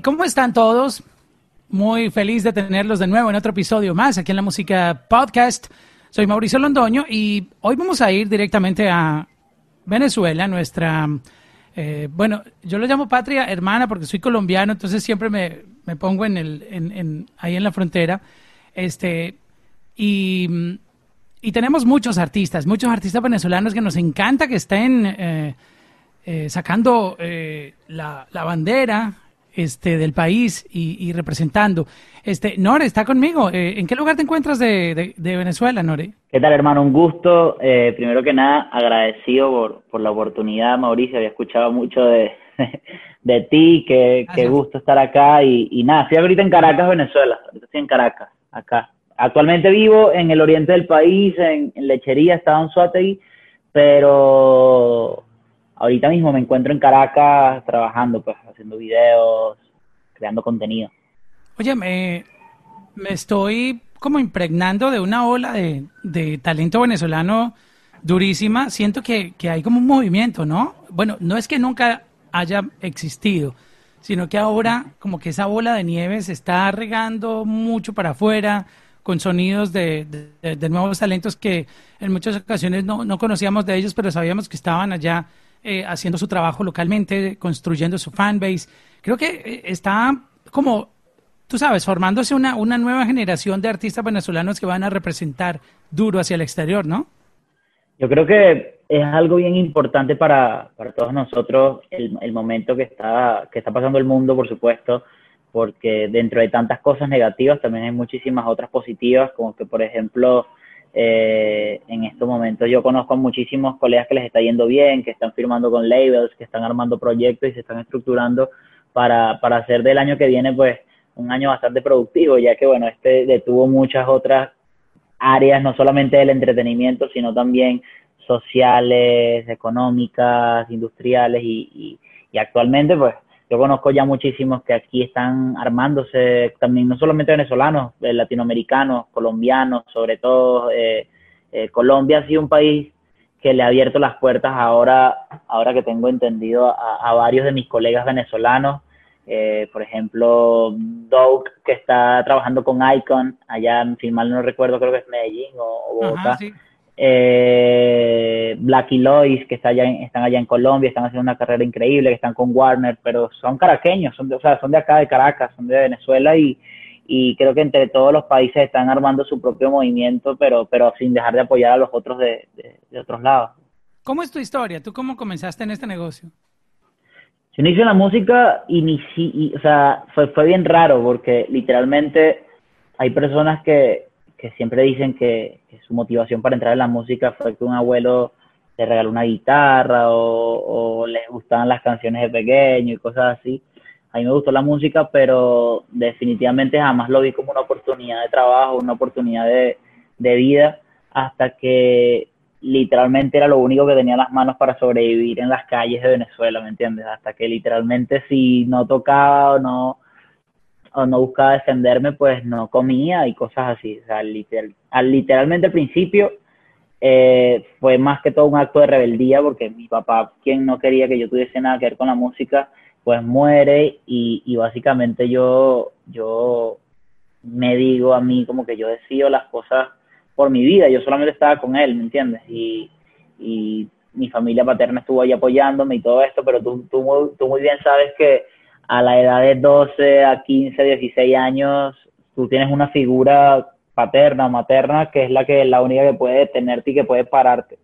¿cómo están todos? Muy feliz de tenerlos de nuevo en otro episodio más aquí en la Música Podcast. Soy Mauricio Londoño y hoy vamos a ir directamente a Venezuela, nuestra, eh, bueno, yo lo llamo patria hermana porque soy colombiano, entonces siempre me, me pongo en el, en, en, ahí en la frontera. Este, y, y, tenemos muchos artistas, muchos artistas venezolanos que nos encanta que estén eh, eh, sacando la, la, bandera este, del país y, y, representando. Este, Nore, está conmigo. Eh, ¿En qué lugar te encuentras de, de, de, Venezuela, Nore? ¿Qué tal, hermano? Un gusto. Eh, primero que nada, agradecido por, por la oportunidad, Mauricio. Había escuchado mucho de, de ti. Qué, qué gusto estar acá. Y, y nada, estoy ahorita en Caracas, Venezuela. Ahorita estoy en Caracas, acá. Actualmente vivo en el oriente del país, en, en Lechería, estaba en Suategui, pero ahorita mismo me encuentro en Caracas trabajando, pues, haciendo videos, creando contenido. Oye, me, me estoy como impregnando de una ola de, de talento venezolano durísima. Siento que, que, hay como un movimiento, ¿no? Bueno, no es que nunca haya existido, sino que ahora como que esa bola de nieve se está regando mucho para afuera con sonidos de, de, nuevos talentos que en muchas ocasiones no, no, conocíamos de ellos, pero sabíamos que estaban allá eh, haciendo su trabajo localmente, construyendo su fanbase. Creo que eh, está como, tú sabes, formándose una, una nueva generación de artistas venezolanos que van a representar duro hacia el exterior, ¿no? Yo creo que es algo bien importante para, para todos nosotros el, el, momento que está, que está pasando el mundo, por supuesto, porque dentro de tantas cosas negativas también hay muchísimas otras positivas, como que, por ejemplo, eh, en estos momentos yo conozco a muchísimos colegas que les está yendo bien, que están firmando con labels, que están armando proyectos y se están estructurando para, para hacer del año que viene, pues, un año bastante productivo, ya que, bueno, este detuvo muchas otras áreas, no solamente del entretenimiento, sino también sociales, económicas, industriales y, y, y actualmente, pues, yo conozco ya muchísimos que aquí están armándose también, no solamente venezolanos, eh, latinoamericanos, colombianos, sobre todo. Eh, eh, Colombia ha sido un país que le ha abierto las puertas ahora, ahora que tengo entendido, a, a varios de mis colegas venezolanos. Eh, por ejemplo, Doug, que está trabajando con Icon, allá, en mal no recuerdo, creo que es Medellín o, o Bogotá. Ajá, sí eh, Black y Lois, que está allá en, están allá en Colombia, están haciendo una carrera increíble, que están con Warner, pero son caraqueños, son de, o sea, son de acá de Caracas, son de Venezuela y, y creo que entre todos los países están armando su propio movimiento, pero, pero sin dejar de apoyar a los otros de, de, de otros lados. ¿Cómo es tu historia? ¿Tú cómo comenzaste en este negocio? Yo inicio la música y o sea, fue, fue bien raro porque literalmente hay personas que, que siempre dicen que, su motivación para entrar en la música fue que un abuelo le regaló una guitarra o, o les gustaban las canciones de pequeño y cosas así. A mí me gustó la música, pero definitivamente jamás lo vi como una oportunidad de trabajo, una oportunidad de, vida, hasta que literalmente era lo único que tenía en las manos para sobrevivir en las calles de Venezuela, ¿me entiendes? Hasta que literalmente si no tocaba o no, o no buscaba defenderme, pues no comía y cosas así. O sea, literal, al, literalmente al principio eh, fue más que todo un acto de rebeldía porque mi papá, quien no quería que yo tuviese nada que ver con la música, pues muere y, y básicamente yo, yo me digo a mí como que yo decido las cosas por mi vida, yo solamente estaba con él, ¿me entiendes? Y, y mi familia paterna estuvo ahí apoyándome y todo esto, pero tú, tú, tú muy bien sabes que a la edad de 12 a 15, 16 años, tú tienes una figura paterna o materna que es la que la única que puede detenerte y que puede pararte.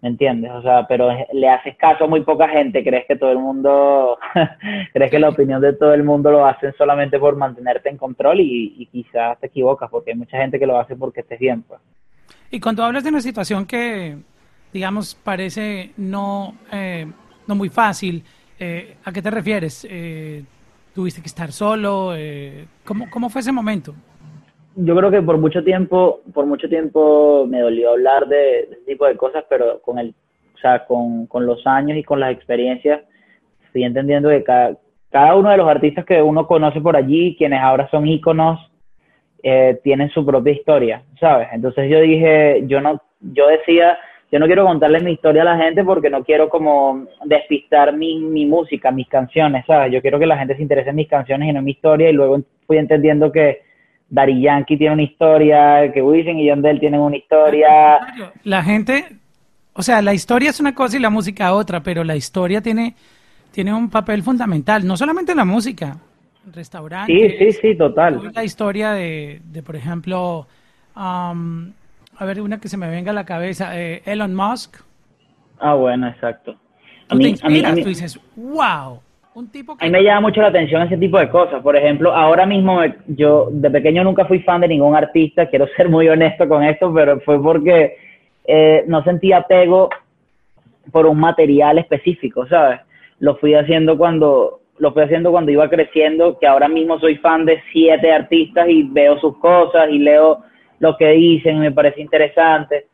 ¿Me entiendes? O sea, pero le haces caso a muy poca gente, crees que todo el mundo, crees que la opinión de todo el mundo lo hacen solamente por mantenerte en control y, y quizás te equivocas porque hay mucha gente que lo hace porque estés bien. Pues. Y cuando hablas de una situación que, digamos, parece no, eh, no muy fácil, eh, ¿A qué te refieres? Eh, ¿Tuviste que estar solo? Eh, ¿cómo, ¿Cómo fue ese momento? Yo creo que por mucho tiempo, por mucho tiempo me dolió hablar de, este tipo de cosas, pero con el, o sea, con, con los años y con las experiencias, estoy entendiendo que cada, cada uno de los artistas que uno conoce por allí, quienes ahora son íconos, eh, tienen su propia historia, ¿sabes? Entonces yo dije, yo no, yo decía, yo no quiero contarles mi historia a la gente porque no quiero como despistar mi, mi música, mis canciones, ¿sabes? Yo quiero que la gente se interese en mis canciones y no en mi historia y luego fui entendiendo que Dari Yankee tiene una historia, que Wisin y Yandel tienen una historia. La gente, o sea, la historia es una cosa y la música otra, pero la historia tiene, tiene un papel fundamental, no solamente la música, restaurantes. Sí, sí, sí, total. La historia de, de por ejemplo, um, a ver, una que se me venga a la cabeza, eh, Elon Musk. Ah, bueno, exacto. Tú te inspiras, tú dices, wow. Un tipo A mí me llama mucho la atención ese tipo de cosas. Por ejemplo, ahora mismo yo de pequeño nunca fui fan de ningún artista, quiero ser muy honesto con esto, pero fue porque eh, no sentía apego por un material específico, ¿sabes? Lo fui haciendo cuando lo fui haciendo cuando iba creciendo, que ahora mismo soy fan de siete artistas y veo sus cosas y leo lo que dicen, me parece interesante,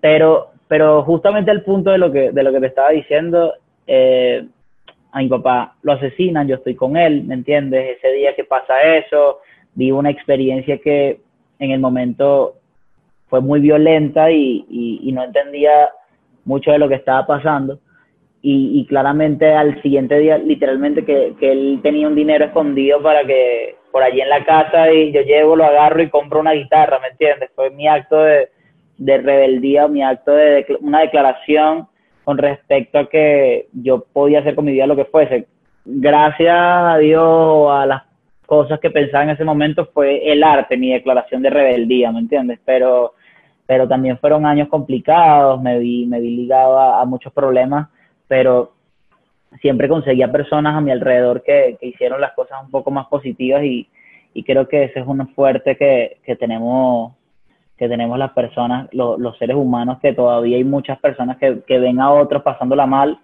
pero, pero justamente el punto de lo que, de lo que te estaba diciendo, eh, a mi papá lo asesinan, yo estoy con él, ¿me entiendes? Ese día que pasa eso, vi una experiencia que en el momento fue muy violenta y, y, no entendía mucho de lo que estaba pasando. Y, y, claramente al siguiente día, literalmente, que, que él tenía un dinero escondido para que por allí en la casa y yo llevo, lo agarro y compro una guitarra, ¿me entiendes? Fue mi acto de, de rebeldía, mi acto de, una declaración con respecto a que yo podía hacer con mi vida lo que fuese. Gracias a Dios a las cosas que pensaba en ese momento fue el arte, mi declaración de rebeldía, ¿me entiendes? Pero, pero también fueron años complicados, me vi, me vi ligado a muchos problemas, pero siempre conseguía personas a mi alrededor que, hicieron las cosas un poco más positivas y, creo que ese es un fuerte que, tenemos que tenemos las personas, los seres humanos, que todavía hay muchas personas que, ven a otros pasándola mal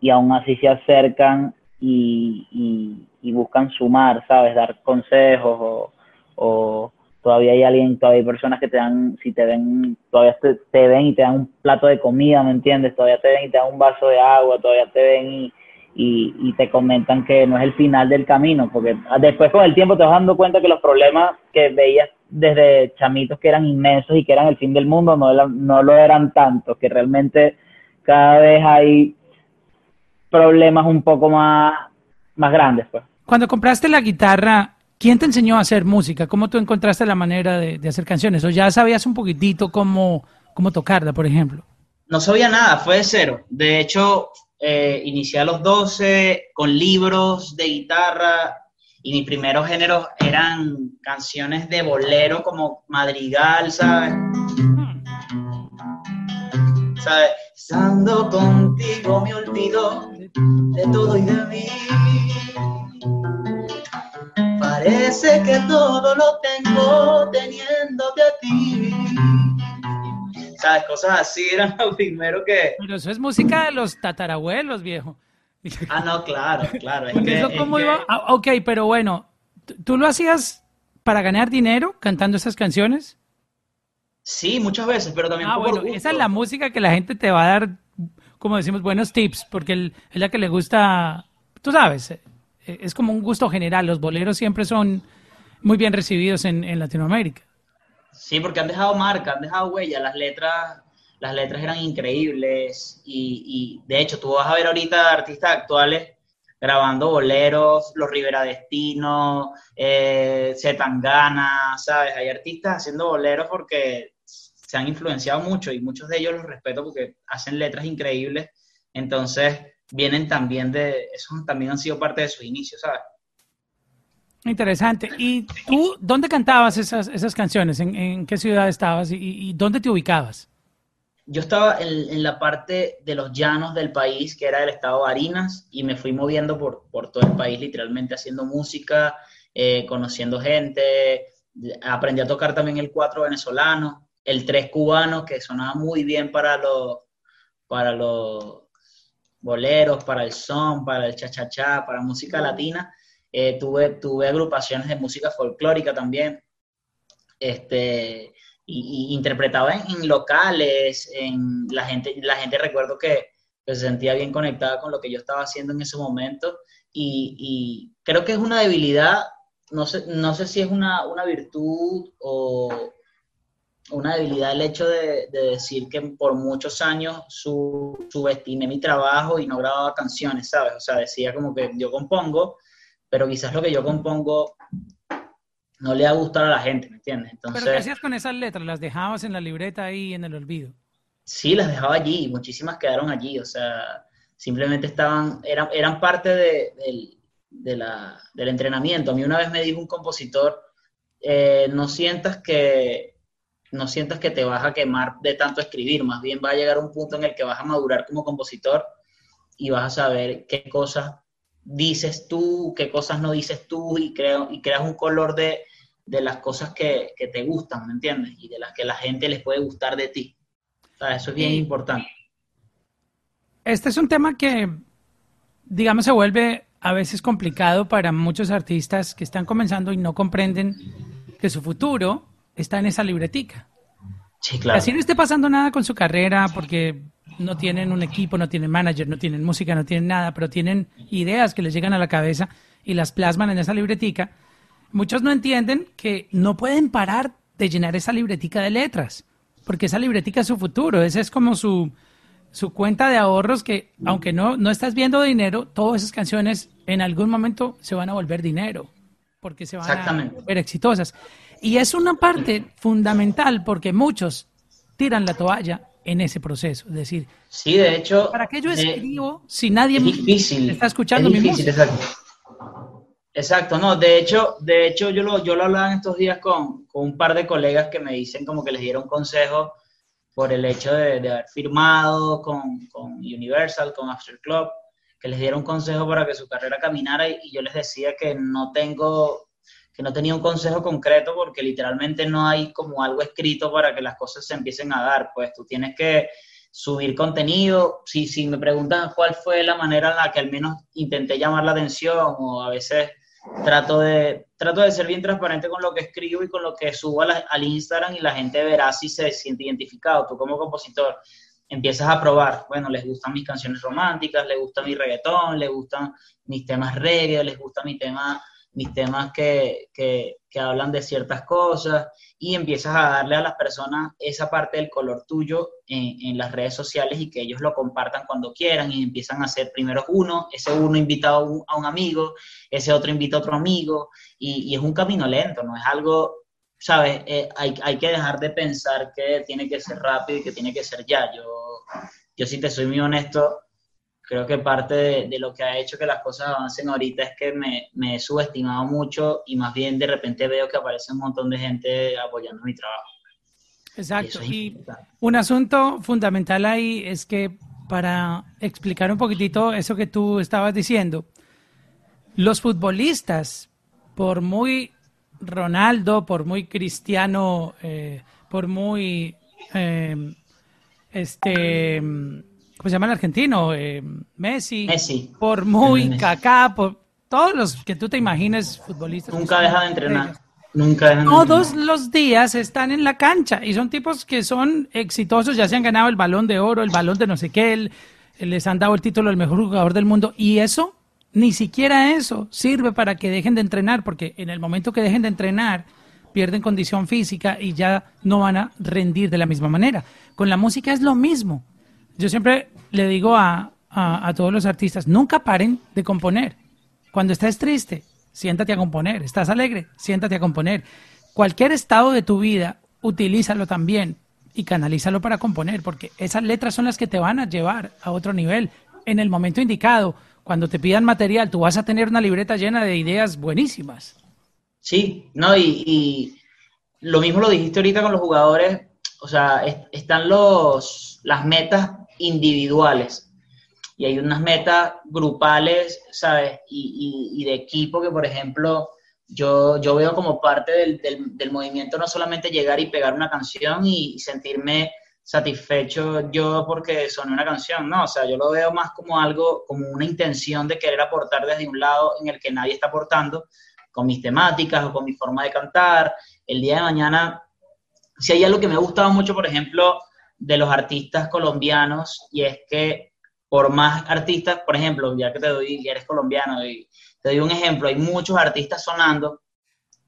y aún así se acercan y, buscan sumar, ¿sabes? Dar consejos o, todavía hay alguien, todavía hay personas que te dan, si te ven, todavía te, te, ven y te dan un plato de comida, ¿me entiendes? Todavía te ven y te dan un vaso de agua, todavía te ven y, y, te comentan que no es el final del camino, porque después con el tiempo te vas dando cuenta que los problemas que veías desde chamitos que eran inmensos y que eran el fin del mundo no, no lo eran tanto, que realmente cada vez hay problemas un poco más, más grandes. Pues. Cuando compraste la guitarra, ¿quién te enseñó a hacer música? ¿Cómo tú encontraste la manera de, hacer canciones? ¿O ya sabías un poquitito cómo, cómo tocarla, por ejemplo? No sabía nada, fue de cero. De hecho, eh, inicié a los 12 con libros de guitarra y mis primeros géneros eran canciones de bolero como madrigal, ¿sabes? ¿Sabes? Contigo me olvido de todo y de mí. Parece que todo lo tengo teniéndote a ti. ¿sabes? Cosas así eran lo primero que... Pero eso es música de los tatarabuelos, viejo. Ah, no, claro, claro. Es que, eso cómo iba... Ah, ok, pero bueno, ¿tú lo hacías para ganar dinero cantando esas canciones? Sí, muchas veces, pero también... Ah, bueno, esa es la música que la gente te va a dar, como decimos, buenos tips, porque es la que le gusta, tú sabes, es como un gusto general. Los boleros siempre son muy bien recibidos en Latinoamérica. Sí, porque han dejado marca, han dejado huella, las letras, las letras eran increíbles y, de hecho tú vas a ver ahorita artistas actuales grabando boleros, los Rivera Destino, eh, ¿sabes? Hay artistas haciendo boleros porque se han influenciado mucho y muchos de ellos los respeto porque hacen letras increíbles, entonces vienen también de, esos también han sido parte de sus inicios, ¿sabes? Interesante. ¿Y tú dónde cantabas esas, esas canciones? ¿En, qué ciudad estabas y, dónde te ubicabas? Yo estaba en, la parte de los llanos del país, que era el estado de Barinas, y me fui moviendo por, por todo el país, literalmente haciendo música, eh, conociendo gente. Aprendí a tocar también el cuatro venezolano, el tres cubano, que sonaba muy bien para los, para los boleros, para el son, para el cha-cha-cha, para música latina. Eh, tuve, tuve agrupaciones de música folclórica también, este, y, interpretaba en, locales, en la gente, la gente recuerdo que, se sentía bien conectada con lo que yo estaba haciendo en ese momento, y, creo que es una debilidad, no sé, no sé si es una, virtud o, una debilidad el hecho de, decir que por muchos años subestimé mi trabajo y no grababa canciones, ¿sabes? O sea, decía como que yo compongo, pero quizás lo que yo compongo no le ha gustado a la gente, ¿me entiendes? Entonces, ¿Pero qué hacías con esas letras? ¿Las dejabas en la libreta ahí en el olvido? Sí, las dejaba allí, muchísimas quedaron allí, o sea, simplemente estaban, eran, eran parte de, del entrenamiento. A mí una vez me dijo un compositor, eh, no sientas que no sientas que te vas a quemar de tanto escribir, más bien va a llegar un punto en el que vas a madurar como compositor y vas a saber qué cosas dices tú, qué cosas no dices tú y, creo, y creas un color de, las cosas que, te gustan, ¿me entiendes? Y de las que la gente les puede gustar de ti. eso es bien importante. Este es un tema que, digamos, se vuelve a veces complicado para muchos artistas que están comenzando y no comprenden que su futuro está en esa libretica. Sí, claro. Así no esté pasando nada con su carrera porque no tienen un equipo, no tienen manager, no tienen música, no tienen nada, pero tienen ideas que les llegan a la cabeza y las plasman en esa libretica. Muchos no entienden que no pueden parar de llenar esa libretica de letras, porque esa libretica es su futuro, esa es como su, su cuenta de ahorros que, aunque no, no estás viendo dinero, todas esas canciones en algún momento se van a volver dinero, porque se van a volver exitosas. Y es una parte fundamental porque muchos tiran la toalla en ese proceso. Es decir, sí, de hecho, ¿para qué yo escribo si nadie difícil, está escuchando mi música? Exacto. exacto, no, de hecho, de hecho yo lo, yo lo hablaba en estos días con, con, un par de colegas que me dicen como que les dieron consejos por el hecho de, de haber firmado con, con, Universal, con After Club, que les dieron consejo para que su carrera caminara y, y yo les decía que no tengo que no tenía un consejo concreto porque literalmente no hay como algo escrito para que las cosas se empiecen a dar, pues tú tienes que subir contenido, si, si me preguntan cuál fue la manera en la que al menos intenté llamar la atención o a veces trato de, trato de ser bien transparente con lo que escribo y con lo que subo al Instagram y la gente verá si se siente identificado. Tú como compositor empiezas a probar, bueno, les gustan mis canciones románticas, les gusta mi reggaetón, les gustan mis temas reggae, les gusta mi tema mis temas que, que, que, hablan de ciertas cosas y empiezas a darle a las personas esa parte del color tuyo en, en, las redes sociales y que ellos lo compartan cuando quieran y empiezan a hacer primero uno, ese uno invita a un, amigo, ese otro invita a otro amigo y, y, es un camino lento, no es algo, ¿sabes? Eh, hay, hay que dejar de pensar que tiene que ser rápido y que tiene que ser ya. Yo, yo si te soy muy honesto, creo que parte de, lo que ha hecho que las cosas avancen ahorita es que me, he subestimado mucho y más bien de repente veo que aparece un montón de gente apoyando mi trabajo. Exacto. Y, un asunto fundamental ahí es que para explicar un poquitito eso que tú estabas diciendo, los futbolistas, por muy Ronaldo, por muy Cristiano, eh, por muy eh, este ¿cómo se llama el argentino? Eh, Messi, Messi. Por muy Kaká, por todos los que tú te imagines futbolistas. Nunca deja de entrenar. Nunca dejan Todos los días están en la cancha y son tipos que son exitosos, ya se han ganado el balón de oro, el balón de no sé qué, les han dado el título del mejor jugador del mundo y eso, ni siquiera eso sirve para que dejen de entrenar, porque en el momento que dejen de entrenar, pierden condición física y ya no van a rendir de la misma manera. Con la música es lo mismo. Yo siempre le digo a, todos los artistas, nunca paren de componer. Cuando estés triste, siéntate a componer. Estás alegre, siéntate a componer. Cualquier estado de tu vida, utilízalo también y canalízalo para componer, porque esas letras son las que te van a llevar a otro nivel. En el momento indicado, cuando te pidan material, tú vas a tener una libreta llena de ideas buenísimas. Sí, no, y, y lo mismo lo dijiste ahorita con los jugadores, o sea, están los, las metas individuales. Y hay unas metas grupales, ¿sabes? Y, de equipo que, por ejemplo, yo, yo veo como parte del, del, movimiento no solamente llegar y pegar una canción y, sentirme satisfecho yo porque son una canción, no, o sea, yo lo veo más como algo, como una intención de querer aportar desde un lado en el que nadie está aportando, con mis temáticas o con mi forma de cantar. El día de mañana, si hay algo que me ha gustado mucho, por ejemplo, de los artistas colombianos y es que por más artistas, por ejemplo, ya que te doy, ya eres colombiano, y te doy un ejemplo, hay muchos artistas sonando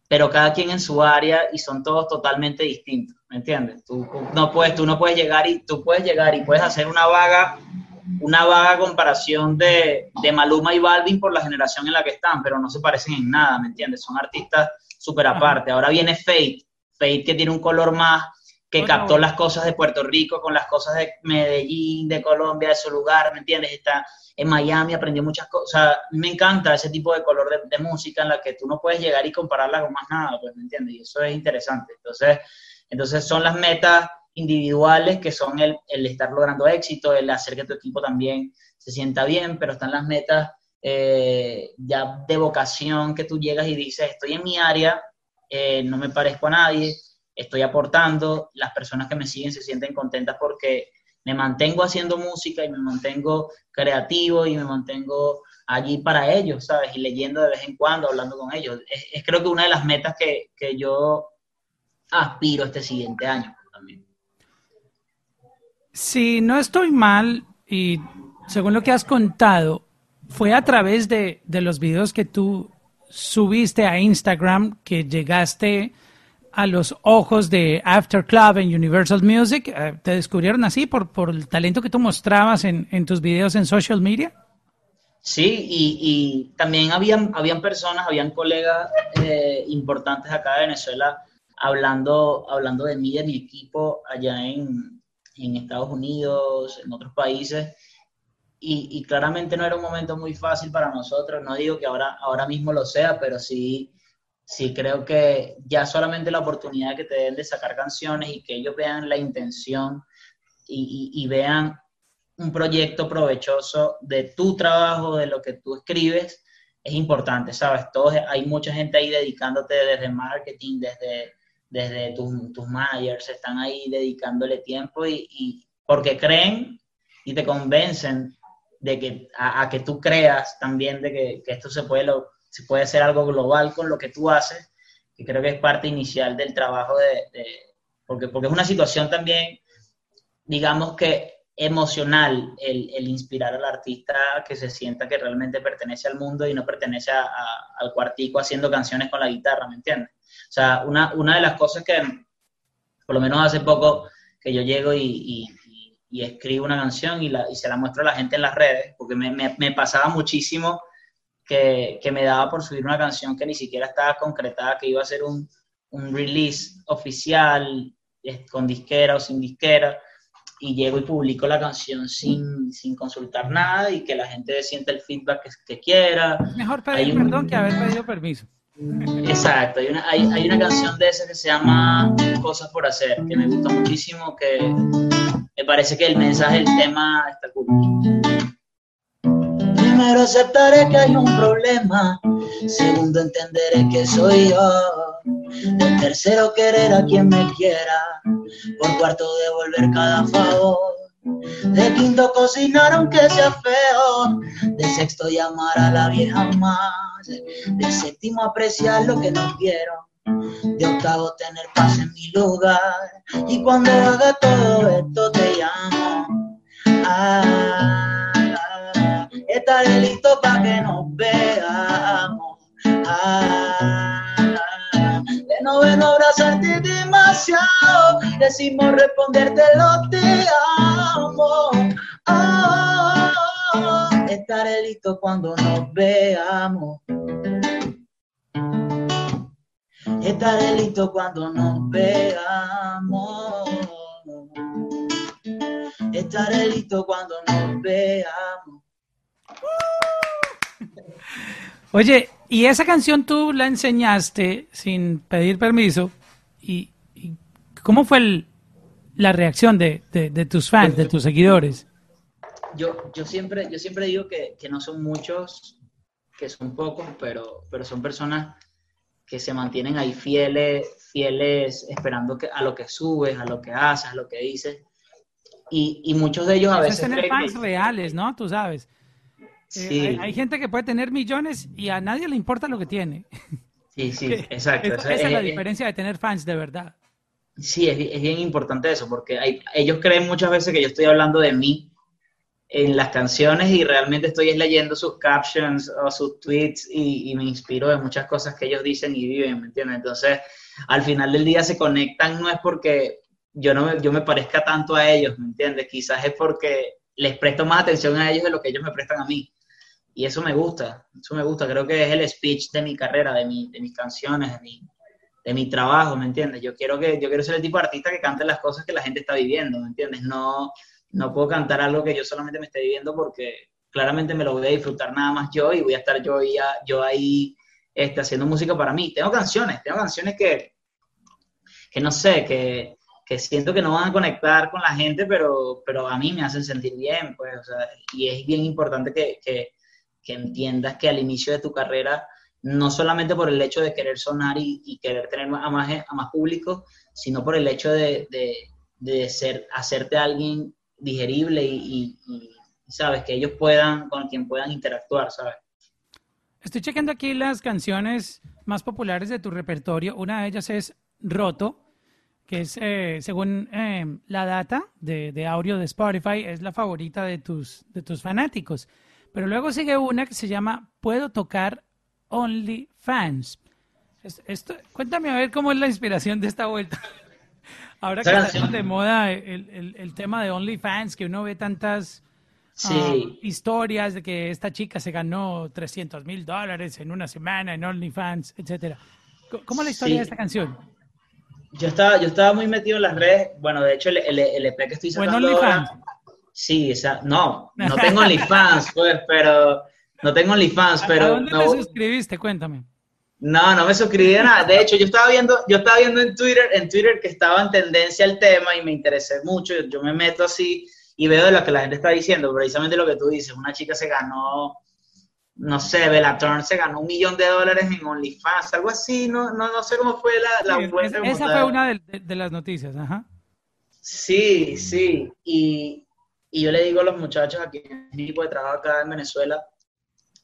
pero cada quien en su área y son todos totalmente distintos, ¿me entiendes? Tú no puedes, tú no puedes llegar y tú puedes llegar y puedes hacer una vaga, una vaga comparación de, de Maluma y Balvin por la generación en la que están, pero no se parecen en nada, ¿me entiendes? Son artistas súper aparte. Ahora viene Fate, Fate que tiene un color más que captó las cosas de Puerto Rico con las cosas de Medellín, de Colombia, de su lugar, ¿me entiendes? Está en Miami, aprendió muchas cosas. Me encanta ese tipo de color de, música en la que tú no puedes llegar y compararla con más nada, pues, ¿me entiendes? Y eso es interesante. Entonces, entonces son las metas individuales que son el, el estar logrando éxito, el hacer que tu equipo también se sienta bien, pero están las metas eh, ya de vocación que tú llegas y dices, estoy en mi área, eh, no me parezco a nadie, estoy aportando, las personas que me siguen se sienten contentas porque me mantengo haciendo música y me mantengo creativo y me mantengo allí para ellos, ¿sabes? Y leyendo de vez en cuando, hablando con ellos. Es, creo que una de las metas que, que, yo aspiro este siguiente año también. Si no estoy mal, y según lo que has contado, fue a través de, de los videos que tú subiste a Instagram que llegaste a los ojos de After Club en Universal Music? Eh, ¿Te descubrieron así por, por el talento que tú mostrabas en, en tus videos en social media? Sí, y, y también habían, habían personas, habían colegas eh, importantes acá de Venezuela hablando, hablando de mí, de mi equipo allá en, en Estados Unidos, en otros países. Y, y, claramente no era un momento muy fácil para nosotros. No digo que ahora, ahora mismo lo sea, pero sí sí creo que ya solamente la oportunidad que te den de sacar canciones y que ellos vean la intención y, vean un proyecto provechoso de tu trabajo, de lo que tú escribes, es importante, ¿sabes? Todos, hay mucha gente ahí dedicándote desde marketing, desde, desde tus, tus managers, están ahí dedicándole tiempo y, porque creen y te convencen de que a, que tú creas también de que, que esto se puede, lo, si puede ser algo global con lo que tú haces, que creo que es parte inicial del trabajo de, porque, porque es una situación también, digamos que emocional el, el, inspirar al artista que se sienta que realmente pertenece al mundo y no pertenece a, al cuartico haciendo canciones con la guitarra, ¿me entiendes? O sea, una, una de las cosas que, por lo menos hace poco, que yo llego y, y escribo una canción y, la, y, se la muestro a la gente en las redes, porque me, me, me pasaba muchísimo que, que, me daba por subir una canción que ni siquiera estaba concretada, que iba a ser un, un release oficial con disquera o sin disquera, y llego y publico la canción sin, sin consultar nada y que la gente sienta el feedback que, que quiera. Mejor pedir perdón que haber pedido permiso. Exacto, hay una, hay, hay una canción de esa que se llama Cosas por hacer, que me gusta muchísimo, que me parece que el mensaje, el tema está cool. Primero aceptaré que hay un problema. Segundo entenderé que soy yo. El tercero querer a quien me quiera. Por cuarto devolver cada favor. De quinto cocinar aunque sea feo. De sexto llamar a la vieja más. De séptimo apreciar lo que no quiero. De octavo tener paz en mi lugar. Y cuando haga todo esto te llamo. Ah, estaré listo para que nos veamos. Ah, de noveno abrazarte demasiado, decimos responderte lo te amo. Ah, estaré listo cuando nos veamos. Estaré listo cuando nos veamos. Estaré listo cuando nos veamos. Oye, y esa canción tú la enseñaste sin pedir permiso. ¿Y, cómo fue la reacción de, tus fans, de tus seguidores? Yo, yo, siempre, yo siempre digo que, no son muchos, que son pocos, pero, pero son personas que se mantienen ahí fieles, fieles esperando que, a lo que subes, a lo que haces, a lo que dices. Y, y muchos de ellos a veces... tener fans reales, ¿no? Tú sabes. Eh, hay, gente que puede tener millones y a nadie le importa lo que tiene. Sí, sí, exacto. esa, es, la diferencia de tener fans de verdad. Sí, es, bien importante eso, porque hay, ellos creen muchas veces que yo estoy hablando de mí en las canciones y realmente estoy leyendo sus captions o sus tweets y, y, me inspiro de muchas cosas que ellos dicen y viven, ¿me entiendes? Entonces, al final del día se conectan, no es porque yo, no me, yo me parezca tanto a ellos, ¿me entiendes? Quizás es porque les presto más atención a ellos de lo que ellos me prestan a mí. Y eso me gusta, eso me gusta, creo que es el speech de mi carrera, de, mi, de mis canciones, de mi, de mi trabajo, ¿me entiendes? Yo quiero, que, yo quiero ser el tipo de artista que cante las cosas que la gente está viviendo, ¿me entiendes? No, no puedo cantar algo que yo solamente me esté viviendo porque claramente me lo voy a disfrutar nada más yo y voy a estar yo, ya, yo ahí este, haciendo música para mí. Tengo canciones, tengo canciones que, que no sé, que, que siento que no van a conectar con la gente, pero, pero a mí me hacen sentir bien, pues, o sea, y es bien importante que, que, que, entiendas que al inicio de tu carrera, no solamente por el hecho de querer sonar y, y querer tener a más, a más público, sino por el hecho de, de, de ser, hacerte alguien digerible y, y, sabes, que ellos puedan, con quien puedan interactuar, ¿sabes? Estoy checando aquí las canciones más populares de tu repertorio. Una de ellas es Roto, que es, eh, según eh, la data de, de, audio de Spotify, es la favorita de tus, de tus fanáticos. Pero luego sigue una que se llama Puedo tocar Only Fans. Esto, cuéntame a ver cómo es la inspiración de esta vuelta. Ahora que está de moda el, el, el, tema de OnlyFans, que uno ve tantas sí. uh, historias de que esta chica se ganó 300 mil dólares en una semana en OnlyFans, etcétera. ¿Cómo es la historia sí. de esta canción? Yo estaba, yo estaba muy metido en las redes. Bueno, de hecho, el, el, el EP que estoy sacando ¿O en OnlyFans? Sí, o sea, no, no tengo OnlyFans, pues, pero... No tengo OnlyFans, pero... ¿A dónde no, te suscribiste? Cuéntame. No, no me suscribí a nada. De hecho, yo estaba viendo, yo estaba viendo en Twitter, en Twitter que estaba en tendencia el tema y me interesé mucho. Yo me meto así y veo de lo que la gente está diciendo, precisamente lo que tú dices. Una chica se ganó, no sé, Bellator se ganó un millón de dólares en OnlyFans, algo así. No, no, no sé cómo fue la, la sí, Esa, esa fue una de, de, de, las noticias, ajá. Sí, sí. Y, y yo le digo a los muchachos aquí en mi equipo de trabajo acá en Venezuela,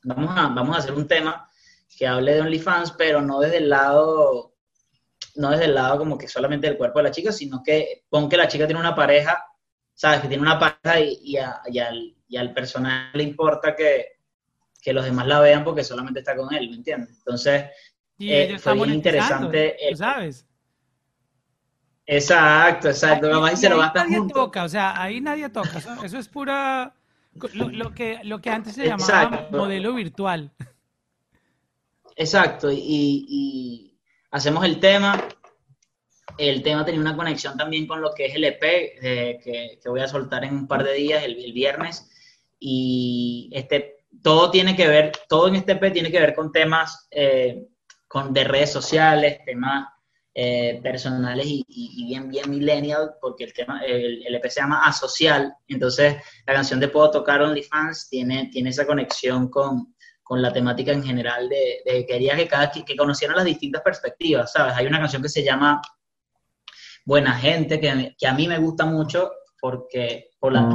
vamos a, vamos a hacer un tema que hable de OnlyFans, pero no desde el lado, no desde el lado como que solamente del cuerpo de la chica, sino que pon que la chica tiene una pareja, sabes, que tiene una pareja y, y, a, y al, y al personal le importa que, que, los demás la vean porque solamente está con él, ¿me entiendes? Entonces, eh, fue bien interesante. ¿tú ¿Sabes? Exacto, exacto. Ahí, Mamá, y se lo va nadie junto. toca, o sea, ahí nadie toca. Eso, eso es pura. Lo, lo, que, lo que antes se llamaba exacto. modelo virtual. Exacto, y, hacemos el tema. El tema tenía una conexión también con lo que es el EP, eh, que, voy a soltar en un par de días, el, viernes. Y este, todo tiene que ver, todo en este EP tiene que ver con temas eh, con, de redes sociales, temas eh, personales y, bien, bien millennial, porque el, tema, el, EP se llama Asocial. Entonces, la canción de Puedo Tocar OnlyFans tiene, tiene esa conexión con, con la temática en general de, de quería que cada que, que conocieran las distintas perspectivas, ¿sabes? Hay una canción que se llama Buena Gente, que, que a mí me gusta mucho porque por la,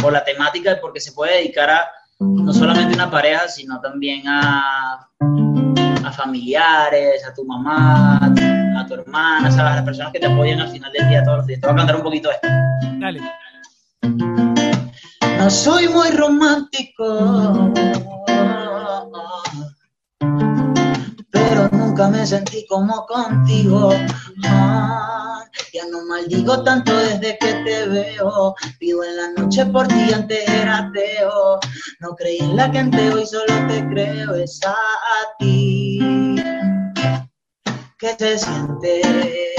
por la temática y porque se puede dedicar a no solamente una pareja, sino también a, a familiares, a tu mamá, a tu, a tu, hermana, ¿sabes? A las personas que te apoyan al final del día todos los días. Te voy a cantar un poquito esto. Dale. No soy muy romántico nunca me sentí como contigo. Ya no maldigo tanto desde que te veo. Vivo en la noche por ti, antes era ateo. No creí en la gente, hoy solo te creo. Es a ti que se siente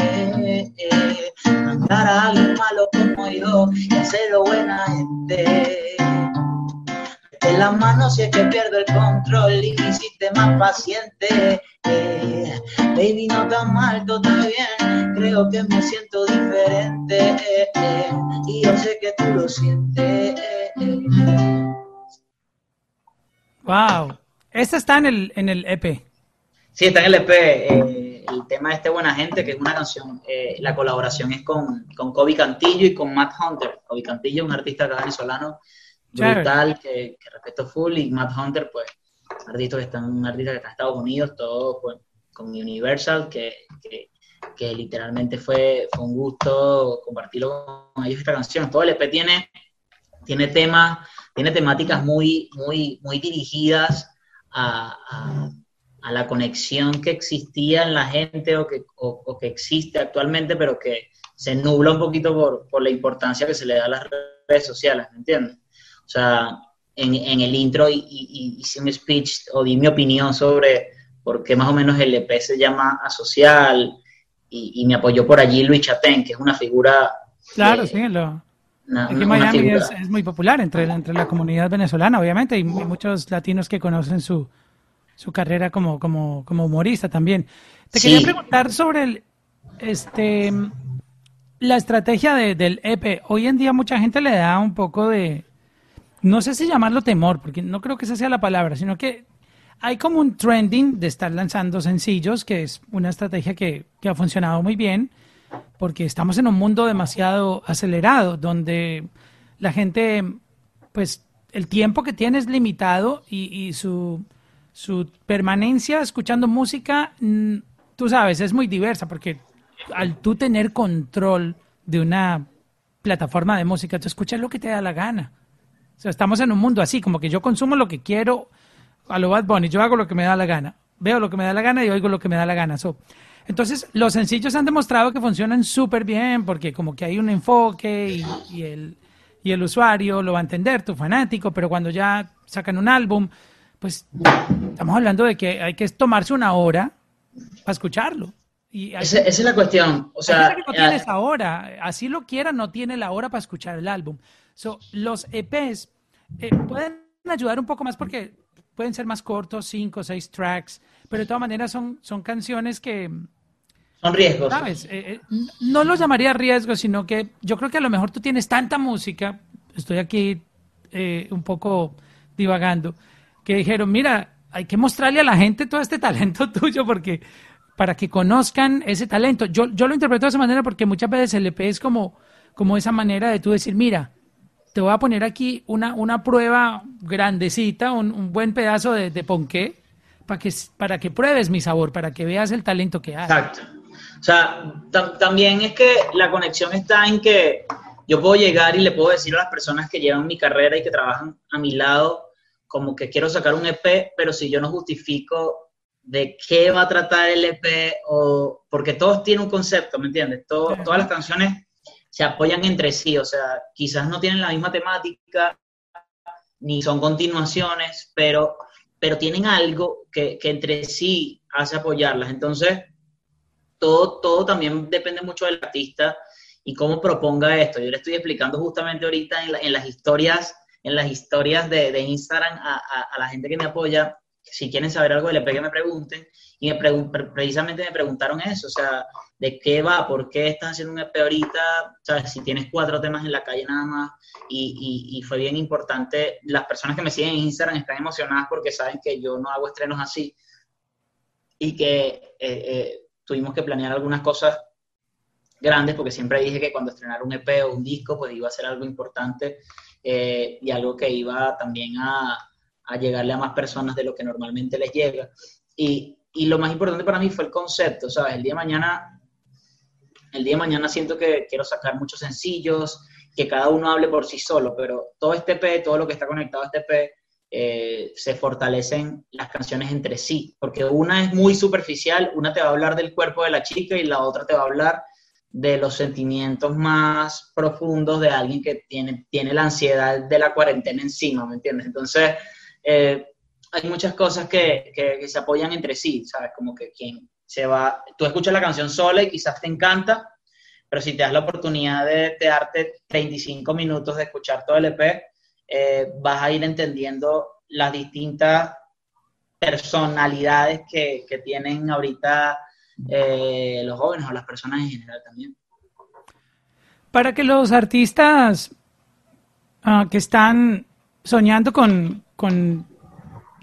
mandar a alguien malo como yo y hacerlo buena gente en la mano si es que pierdo el control y me hiciste más paciente. Eh, baby, no tan mal, todo bien. Creo que me siento diferente eh, eh, y yo sé que tú lo sientes. Wow. Esta está en el, en el EP. Sí, está en el EP. Eh, el tema de este Buena Gente, que es una canción, eh, la colaboración es con, con Kobe Cantillo y con Matt Hunter. Kobe Cantillo es un artista venezolano brutal, que, que, respeto full, y Matt Hunter, pues, artista que está, un que está en Estados Unidos, todo pues, con Universal, que, que, literalmente fue, fue, un gusto compartirlo con ellos esta canción. Todo el EP tiene tiene temas, tiene temáticas muy, muy, muy dirigidas a, la conexión que existía en la gente o que, que existe actualmente, pero que se nubla un poquito por, por, la importancia que se le da a las redes sociales, ¿me entiendes? O sea, en, en el intro hice un speech o di mi opinión sobre por qué más o menos el EP se llama Asocial y, me apoyó por allí Luis Chatén, que es una figura... Claro, sí, lo, Miami es, muy popular entre, entre la comunidad venezolana, obviamente, y, muchos latinos que conocen su, su carrera como, como, como humorista también. Te quería preguntar sobre el, este, la estrategia del EP. Hoy en día mucha gente le da un poco de, no sé si llamarlo temor, porque no creo que esa sea la palabra, sino que hay como un trending de estar lanzando sencillos, que es una estrategia que, que ha funcionado muy bien porque estamos en un mundo demasiado acelerado, donde la gente, pues el tiempo que tiene es limitado y, su, su, permanencia escuchando música, mm, tú sabes, es muy diversa, porque al tú tener control de una plataforma de música, tú escuchas lo que te da la gana. O sea, estamos en un mundo así, como que yo consumo lo que quiero a lo Bad Bunny, yo hago lo que me da la gana, veo lo que me da la gana y oigo lo que me da la gana. So, entonces, los sencillos han demostrado que funcionan súper bien porque como que hay un enfoque y, el, y el usuario lo va a entender, tu fanático, pero cuando ya sacan un álbum, pues estamos hablando de que hay que tomarse una hora para escucharlo. Y esa, es la cuestión. O sea, no tiene esa hora. Así lo quiera, no tiene la hora para escuchar el álbum. So, los EPs eh, pueden ayudar un poco más porque pueden ser más cortos, cinco o seis tracks, pero de todas maneras son, son canciones que, son riesgos. ¿Sabes? Eh, eh, no lo llamaría riesgos, sino que yo creo que a lo mejor tú tienes tanta música, estoy aquí eh, un poco divagando, que dijeron, mira, hay que mostrarle a la gente todo este talento tuyo porque para que conozcan ese talento. Yo, yo lo interpreto de esa manera porque muchas veces el EP es como, como esa manera de tú decir, mira, te voy a poner aquí una, una prueba grandecita, un, buen pedazo de, de ponqué, para que, para que pruebes mi sabor, para que veas el talento que hay. Exacto. O sea, también es que la conexión está en que yo puedo llegar y le puedo decir a las personas que llevan mi carrera y que trabajan a mi lado, como que quiero sacar un EP, pero si yo no justifico de qué va a tratar el EP, o porque todos tienen un concepto, ¿me entiendes? todas las canciones se apoyan entre sí, o sea, quizás no tienen la misma temática, ni son continuaciones, pero, pero tienen algo que, que entre sí hace apoyarlas. Entonces, todo, todo también depende mucho del artista y cómo proponga esto. Yo le estoy explicando justamente ahorita en, las historias, en las historias de, Instagram a, la gente que me apoya, si quieren saber algo del EP que me pregunten, y me precisamente me preguntaron eso, o sea, de qué va, por qué estás haciendo un EP ahorita, o sea, si tienes cuatro temas en la calle nada más, y, fue bien importante, las personas que me siguen en Instagram están emocionadas porque saben que yo no hago estrenos así, y que... Eh, eh, tuvimos que planear algunas cosas grandes, porque siempre dije que cuando estrenara un EP o un disco, pues iba a ser algo importante eh, y algo que iba también a, a, llegarle a más personas de lo que normalmente les llega. Y, y, lo más importante para mí fue el concepto, ¿sabes? El día de mañana, el día de mañana siento que quiero sacar muchos sencillos, que cada uno hable por sí solo, pero todo este EP, todo lo que está conectado a este EP, eh, se fortalecen las canciones entre sí, porque una es muy superficial, una te va a hablar del cuerpo de la chica y la otra te va a hablar de los sentimientos más profundos de alguien que tiene, tiene la ansiedad de la cuarentena encima, ¿me entiendes? Entonces, eh, hay muchas cosas que, que, se apoyan entre sí, ¿sabes? Como que quien se va, tú escuchas la canción sola y quizás te encanta, pero si te das la oportunidad de, de darte 35 minutos de escuchar todo el EP, eh, vas a ir entendiendo las distintas personalidades que, tienen ahorita eh, los jóvenes o las personas en general también. Para que los artistas ah, que están soñando con,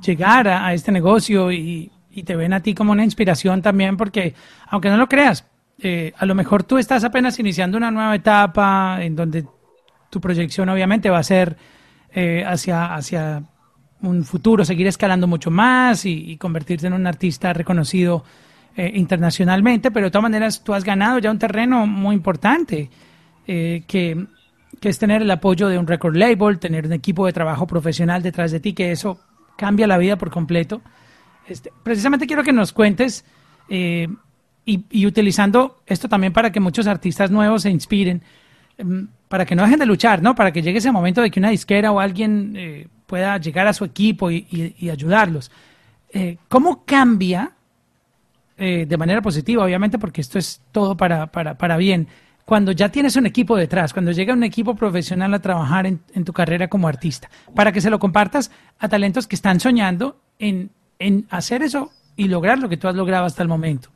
llegar a, este negocio y, te ven a ti como una inspiración también, porque aunque no lo creas, eh, a lo mejor tú estás apenas iniciando una nueva etapa en donde tu proyección obviamente va a ser eh, hacia, hacia un futuro, seguir escalando mucho más y, convertirte en un artista reconocido eh, internacionalmente, pero de todas maneras tú has ganado ya un terreno muy importante, eh, que, que es tener el apoyo de un record label, tener un equipo de trabajo profesional detrás de ti, que eso cambia la vida por completo. Este, precisamente quiero que nos cuentes, eh, y, utilizando esto también para que muchos artistas nuevos se inspiren, em, para que no dejen de luchar, ¿no? Para que llegue ese momento de que una disquera o alguien eh, pueda llegar a su equipo y, ayudarlos. Eh, ¿Cómo cambia, de manera positiva, obviamente, porque esto es todo para, para, para bien, cuando ya tienes un equipo detrás, cuando llega un equipo profesional a trabajar en, en, tu carrera como artista, para que se lo compartas a talentos que están soñando en, en hacer eso y lograr lo que tú has logrado hasta el momento?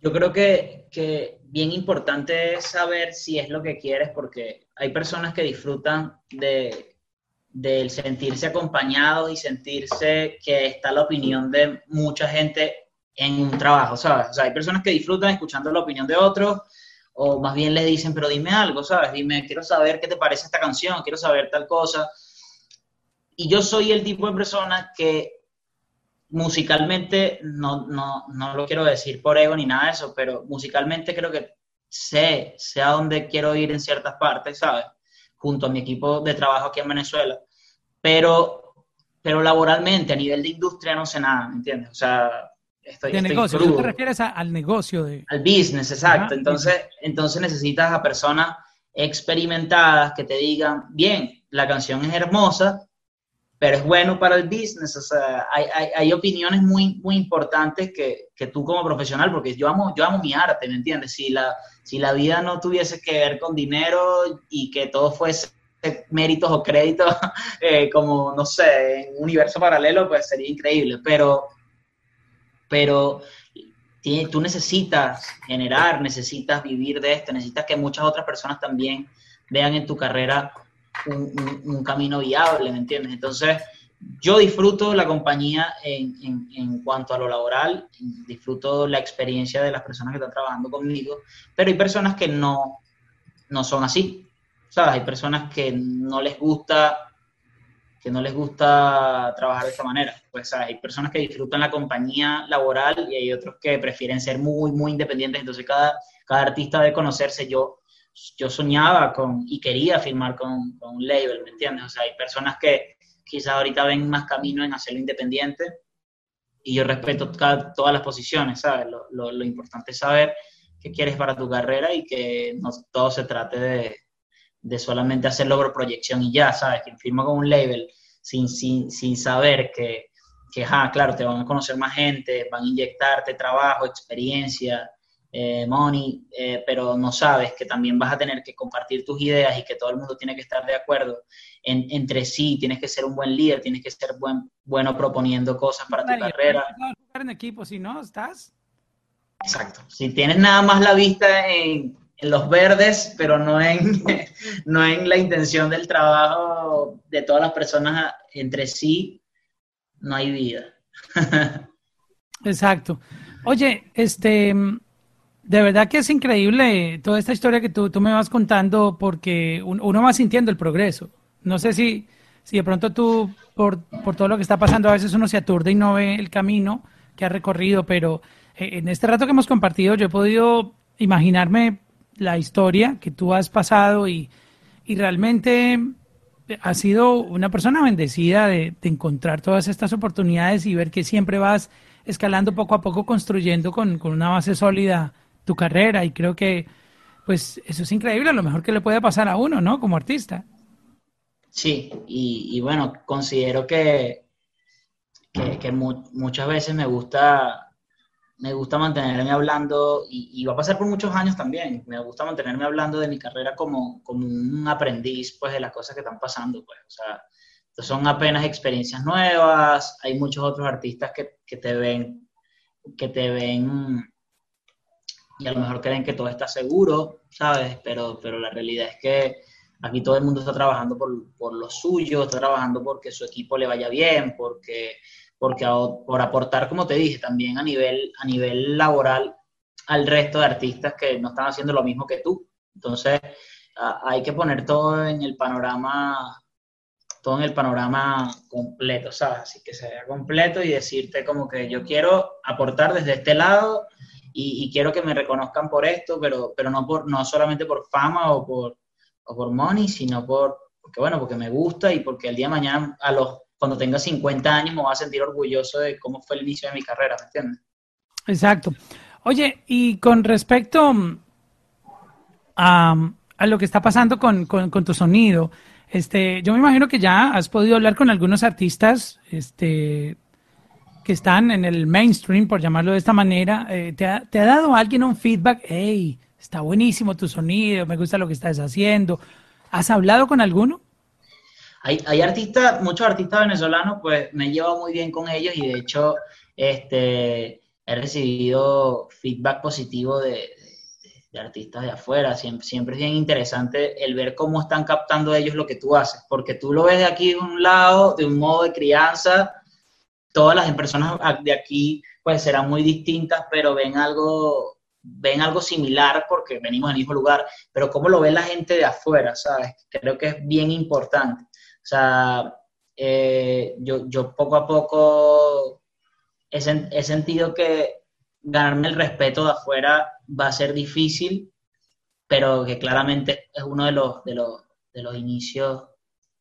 Yo creo que, que bien importante es saber si es lo que quieres, porque hay personas que disfrutan de, del sentirse acompañados y sentirse que está la opinión de mucha gente en un trabajo, ¿sabes? O sea, hay personas que disfrutan escuchando la opinión de otros, o más bien le dicen, pero dime algo, ¿sabes? Dime, quiero saber qué te parece esta canción, quiero saber tal cosa. Y yo soy el tipo de persona que musicalmente, no, no, no lo quiero decir por ego ni nada de eso, pero musicalmente creo que sé, sé a dónde quiero ir en ciertas partes, ¿sabes? Junto a mi equipo de trabajo aquí en Venezuela. Pero, pero laboralmente, a nivel de industria, no sé nada, ¿me entiendes? O sea, estoy. De negocio, ¿tú te refieres al negocio? De... Al business, exacto. entonces, entonces necesitas a personas experimentadas que te digan, bien, la canción es hermosa, pero es bueno para el business. O sea, hay, hay, hay opiniones muy, muy importantes que, que, tú como profesional, porque yo amo, yo amo mi arte, ¿me entiendes? Si la, si la vida no tuviese que ver con dinero y que todo fuese méritos o créditos, eh, como, no sé, en un universo paralelo, pues sería increíble. Pero, pero tú necesitas generar, necesitas vivir de esto, necesitas que muchas otras personas también vean en tu carrera un, camino viable, ¿me entiendes? Entonces, yo disfruto la compañía en, en, cuanto a lo laboral, disfruto la experiencia de las personas que están trabajando conmigo, pero hay personas que no, no son así, ¿sabes? Hay personas que no les gusta que no les gusta trabajar de esta manera. Pues ¿sabes? hay personas que disfrutan la compañía laboral y hay otros que prefieren ser muy, muy independientes. Entonces cada, cada artista debe conocerse. Yo yo soñaba con y quería firmar con, un label, ¿me entiendes? O sea, hay personas que quizás ahorita ven más camino en hacerlo independiente y yo respeto todas las posiciones, ¿sabes? Lo, importante es saber qué quieres para tu carrera y que no todo se trate de, de solamente hacer logro proyección y ya, ¿sabes? Quien firma con un label sin, sin, sin saber que, que, claro, te van a conocer más gente, van a inyectarte trabajo, experiencia, eh, money, eh, pero no sabes que también vas a tener que compartir tus ideas y que todo el mundo tiene que estar de acuerdo en, entre sí, tienes que ser un buen líder, tienes que ser buen, bueno proponiendo cosas para tu carrera. en equipo, si no, estás. Exacto. Si tienes nada más la vista en, en los verdes, pero no en, no en la intención del trabajo de todas las personas entre sí, no hay vida. Exacto. Oye, este, de verdad que es increíble toda esta historia que tú, tú me vas contando porque uno va sintiendo el progreso. No sé si, si de pronto tú, por, por todo lo que está pasando, a veces uno se aturde y no ve el camino que ha recorrido, pero eh, en este rato que hemos compartido yo he podido imaginarme la historia que tú has pasado y, y realmente has sido una persona bendecida de, encontrar todas estas oportunidades y ver que siempre vas escalando poco a poco, construyendo con, con una base sólida tu carrera y creo que pues eso es increíble, lo mejor que le puede pasar a uno, ¿no? Como artista. Sí, y, bueno, considero que, que, muchas veces me gusta, me gusta mantenerme hablando, y, va a pasar por muchos años también, me gusta mantenerme hablando de mi carrera como, como un aprendiz, pues, de las cosas que están pasando, pues, o sea, son apenas experiencias nuevas, hay muchos otros artistas que, que te ven, que te ven y a lo mejor creen que todo está seguro, ¿sabes? Pero, pero la realidad es que aquí todo el mundo está trabajando por, por lo suyo, está trabajando porque su equipo le vaya bien, porque, porque por aportar, como te dije, también a nivel, a nivel laboral al resto de artistas que no están haciendo lo mismo que tú. Entonces, hay que poner todo en el panorama todo en el panorama completo, ¿sabes? Así que sea completo y decirte como que yo quiero aportar desde este lado y, quiero que me reconozcan por esto, pero, pero no, por, no solamente por fama o por, o por money, sino por, porque bueno, porque me gusta y porque el día de mañana, a los, cuando tenga 50 años, me voy a sentir orgulloso de cómo fue el inicio de mi carrera, ¿me entiendes? Exacto. Oye, y con respecto mm, a, a lo que está pasando con, tu sonido, este, yo me imagino que ya has podido hablar con algunos artistas este, que están en el mainstream, por llamarlo de esta manera. Eh, ¿te, ha, ¿te, ha, dado alguien un feedback? Hey, está buenísimo tu sonido, me gusta lo que estás haciendo. ¿Has hablado con alguno? Hay, hay artistas, muchos artistas venezolanos, pues me he llevado muy bien con ellos y de hecho este, he recibido feedback positivo de, de, de artistas de afuera. Siempre, siempre, es bien interesante el ver cómo están captando ellos lo que tú haces, porque tú lo ves de aquí de un lado, de un modo de crianza, todas las personas de aquí pues serán muy distintas, pero ven algo, ven algo similar porque venimos del mismo lugar, pero cómo lo ve la gente de afuera, ¿sabes? Creo que es bien importante. O sea, eh, yo, yo poco a poco he, he sentido que ganarme el respeto de afuera va a ser difícil, pero que claramente es uno de los, de los, de los inicios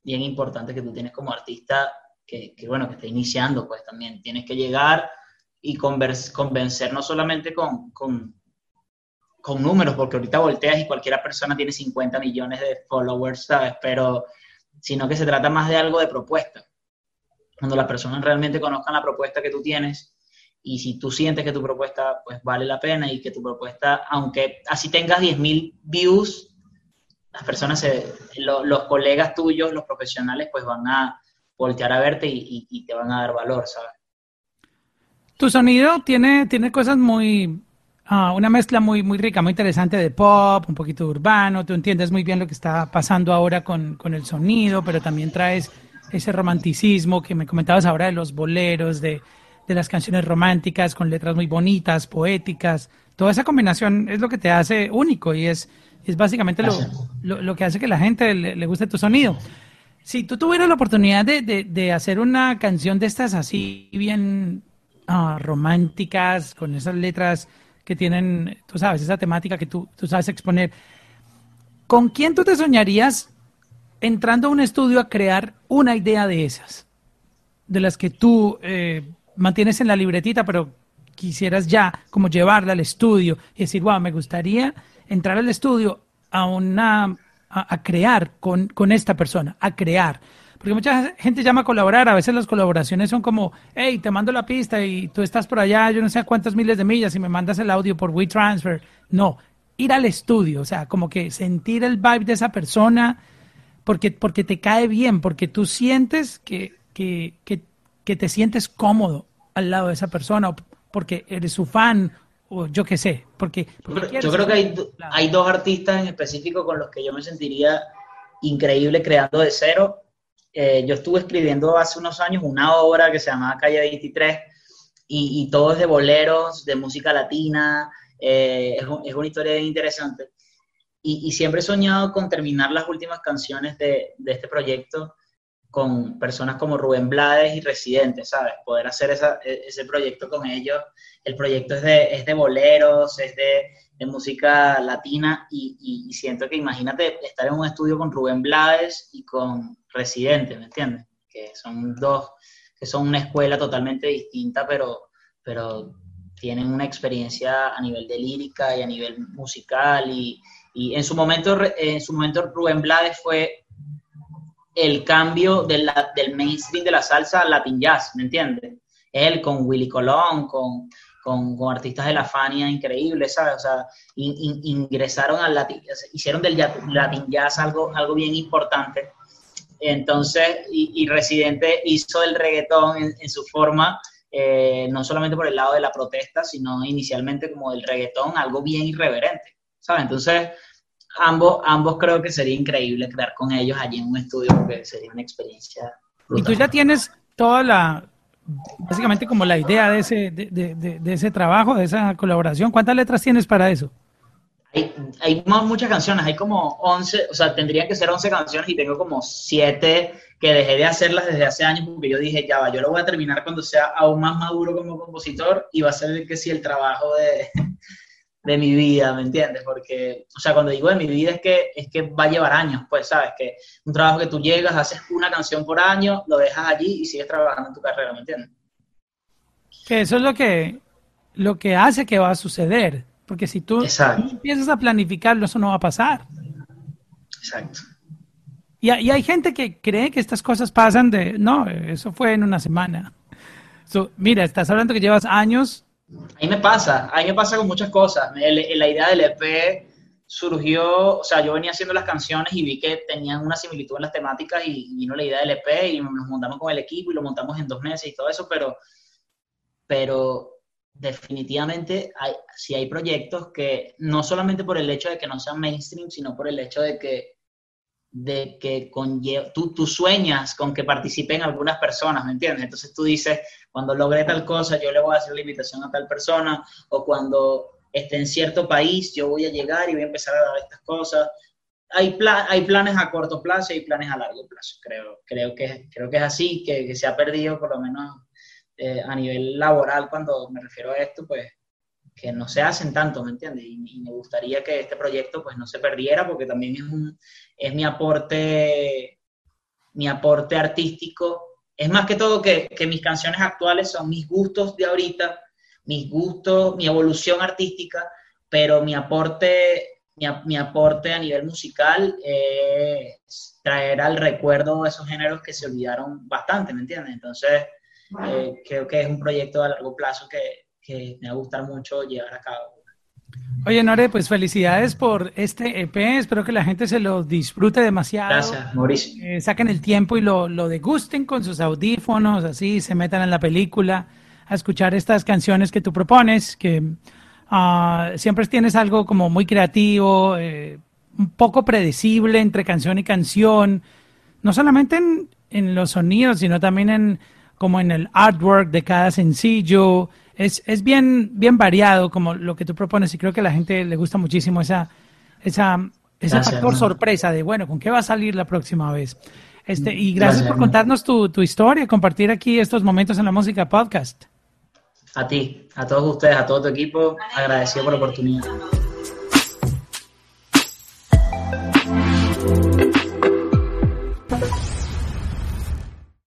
bien importantes que tú tienes como artista que, que, bueno, que está iniciando, pues también tienes que llegar y convencer no solamente con, con, con, números, porque ahorita volteas y cualquier persona tiene 50 millones de followers, ¿sabes? Pero, sino que se trata más de algo de propuesta. Cuando las personas realmente conozcan la propuesta que tú tienes y si tú sientes que tu propuesta pues vale la pena y que tu propuesta, aunque así tengas 10.000 views, las personas, se, lo, los colegas tuyos, los profesionales, pues van a, voltear a verte y, y, y, te van a dar valor, ¿sabes? Tu sonido tiene, tiene cosas muy, uh, una mezcla muy, muy rica, muy interesante de pop, un poquito de urbano, tú entiendes muy bien lo que está pasando ahora con, con el sonido, pero también traes ese romanticismo que me comentabas ahora de los boleros, de, de las canciones románticas con letras muy bonitas, poéticas. Toda esa combinación es lo que te hace único y es, es básicamente lo, lo, lo, que hace que la gente le, le guste tu sonido. Si tú tuvieras la oportunidad de, de, de, hacer una canción de estas así bien uh, románticas, con esas letras que tienen, tú sabes, esa temática que tú, tú sabes exponer, ¿con quién tú te soñarías entrando a un estudio a crear una idea de esas? De las que tú eh, mantienes en la libretita, pero quisieras ya como llevarla al estudio y decir, wow, me gustaría entrar al estudio a una a, crear con, con, esta persona, a crear. Porque mucha gente llama a colaborar, a veces las colaboraciones son como, hey, te mando la pista y tú estás por allá, yo no sé a cuántas miles de millas y me mandas el audio por WeTransfer. No, ir al estudio, o sea, como que sentir el vibe de esa persona porque, porque te cae bien, porque tú sientes que, que, que, que te sientes cómodo al lado de esa persona, o porque eres su fan o yo qué sé, porque... porque yo creo que hay, hay, dos artistas en específico con los que yo me sentiría increíble creando de cero. Eh, yo estuve escribiendo hace unos años una obra que se llamaba Calle 23 y, y todo es de boleros, de música latina, eh, es, es, una historia interesante. Y, y, siempre he soñado con terminar las últimas canciones de, de este proyecto con personas como Rubén Blades y Residente, ¿sabes? Poder hacer esa, e, ese proyecto con ellos. El proyecto es de, es de boleros, es de, de música latina y, y, siento que imagínate estar en un estudio con Rubén Blades y con Residente, ¿me entiendes? Que son dos, que son una escuela totalmente distinta, pero, pero tienen una experiencia a nivel de lírica y a nivel musical y, y en su momento, en su momento Rubén Blades fue el cambio de la, del mainstream de la salsa al latin jazz, ¿me entiendes? Él con Willy Colón, con, con, con, artistas de la Fania increíbles, ¿sabes? O sea, in, in, ingresaron al latin, hicieron del latin jazz algo, algo bien importante. Entonces, y, Residente hizo el reggaetón en, su forma, eh, no solamente por el lado de la protesta, sino inicialmente como del reggaetón, algo bien irreverente, ¿sabes? Entonces, ambos, ambos creo que sería increíble crear con ellos allí en un estudio porque sería una experiencia. Y tú ya tienes toda la, básicamente como la idea de ese, de, de, de, ese trabajo, de esa colaboración. ¿Cuántas letras tienes para eso? Hay, hay muchas canciones, hay como 11, o sea, tendrían que ser 11 canciones y tengo como 7 que dejé de hacerlas desde hace años porque yo dije, ya va, yo lo voy a terminar cuando sea aún más maduro como compositor y va a ser que si el trabajo de, de mi vida, ¿me entiendes? Porque, o sea, cuando digo de mi vida es que, es que va a llevar años, pues, ¿sabes? Que un trabajo que tú llegas, haces una canción por año, lo dejas allí y sigues trabajando en tu carrera, ¿me entiendes? Que eso es lo que, lo que hace que va a suceder. Porque si tú, empiezas a planificarlo, eso no va a pasar. Exacto. Y, y, hay gente que cree que estas cosas pasan de, no, eso fue en una semana. mira, estás hablando que llevas años a mí me pasa, a mí me pasa con muchas cosas. la idea del EP surgió, o sea, yo venía haciendo las canciones y vi que tenían una similitud en las temáticas y vino la idea del EP y nos montamos con el equipo y lo montamos en dos meses y todo eso, pero, pero definitivamente hay, si hay proyectos que no solamente por el hecho de que no sean mainstream, sino por el hecho de que de que tú, tú sueñas con que participen algunas personas, ¿me entiendes? Entonces tú dices, cuando logre tal cosa, yo le voy a hacer la invitación a tal persona, o cuando esté en cierto país, yo voy a llegar y voy a empezar a dar estas cosas. Hay, hay planes a corto plazo y hay planes a largo plazo, creo, creo, que, creo que es así, que, se ha perdido por lo menos eh, a nivel laboral cuando me refiero a esto, pues que no se hacen tanto, ¿me entiendes? Y, me gustaría que este proyecto pues no se perdiera porque también es, un, es mi aporte, mi aporte artístico. Es más que todo que, que mis canciones actuales son mis gustos de ahorita, mis gustos, mi evolución artística, pero mi aporte, mi, mi aporte a nivel musical es traer al recuerdo esos géneros que se olvidaron bastante, ¿me entiendes? Entonces, eh, creo que es un proyecto a largo plazo que, que me va a gustar mucho llevar a cabo. Oye, Nore, pues felicidades por este EP. Espero que la gente se lo disfrute demasiado. Gracias, Mauricio. Eh, saquen el tiempo y lo, lo, degusten con sus audífonos, así se metan en la película a escuchar estas canciones que tú propones, que uh, siempre tienes algo como muy creativo, eh, un poco predecible entre canción y canción, no solamente en, en los sonidos, sino también en como en el artwork de cada sencillo es, es bien, bien variado como lo que tú propones y creo que a la gente le gusta muchísimo esa, esa, ese factor sorpresa de, bueno, ¿con qué va a salir la próxima vez? Este, y gracias, por contarnos tu, tu historia, compartir aquí estos momentos en la música podcast. A ti, a todos ustedes, a todo tu equipo, agradecido por la oportunidad.